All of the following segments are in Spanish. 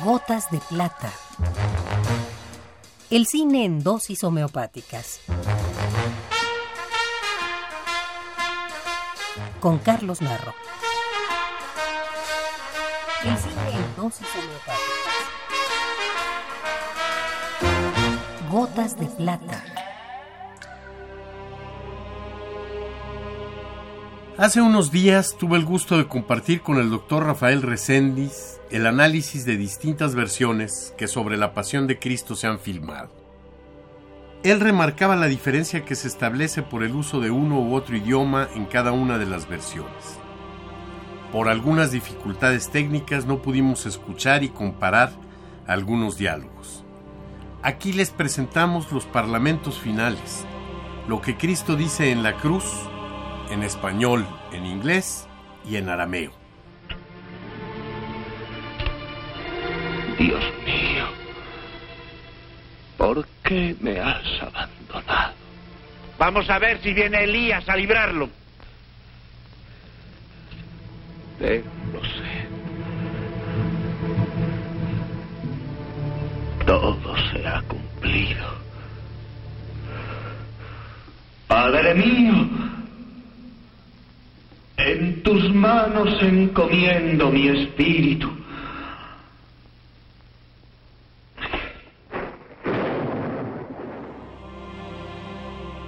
Gotas de plata. El cine en dosis homeopáticas. Con Carlos Narro. El cine en dosis homeopáticas. Gotas de plata. Hace unos días tuve el gusto de compartir con el doctor Rafael Reséndiz el análisis de distintas versiones que sobre la pasión de Cristo se han filmado. Él remarcaba la diferencia que se establece por el uso de uno u otro idioma en cada una de las versiones. Por algunas dificultades técnicas no pudimos escuchar y comparar algunos diálogos. Aquí les presentamos los parlamentos finales, lo que Cristo dice en la cruz, en español, en inglés y en arameo. Dios mío, ¿por qué me has abandonado? Vamos a ver si viene Elías a librarlo. Tengo sed. Todo se ha cumplido. Padre mío, en tus manos encomiendo mi espíritu.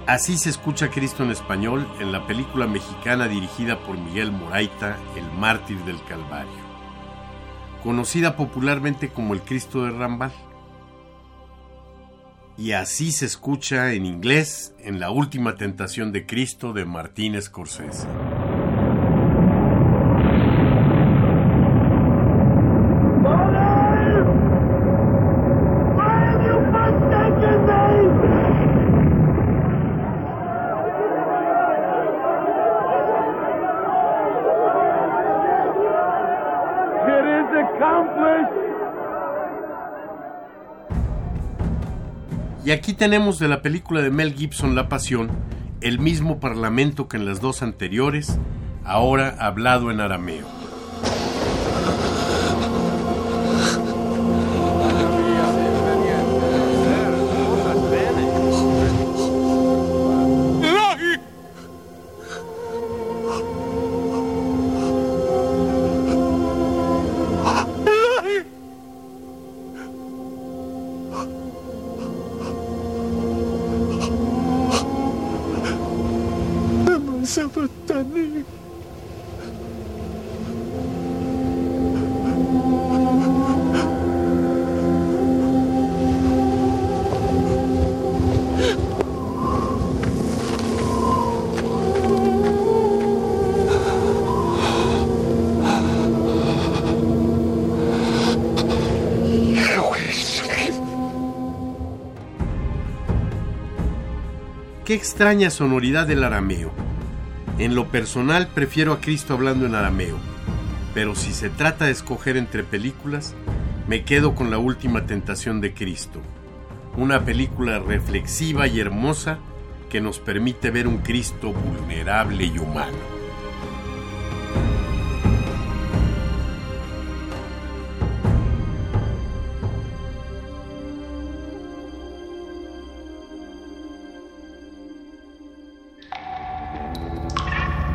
Así se escucha Cristo en español en la película mexicana dirigida por Miguel Moraita, El mártir del Calvario, conocida popularmente como el Cristo de Rambal. Y así se escucha en inglés en La última tentación de Cristo de Martín Scorsese. Y aquí tenemos de la película de Mel Gibson La Pasión el mismo parlamento que en las dos anteriores, ahora hablado en arameo. Qué extraña sonoridad del arameo. En lo personal prefiero a Cristo hablando en arameo, pero si se trata de escoger entre películas, me quedo con la última tentación de Cristo, una película reflexiva y hermosa que nos permite ver un Cristo vulnerable y humano.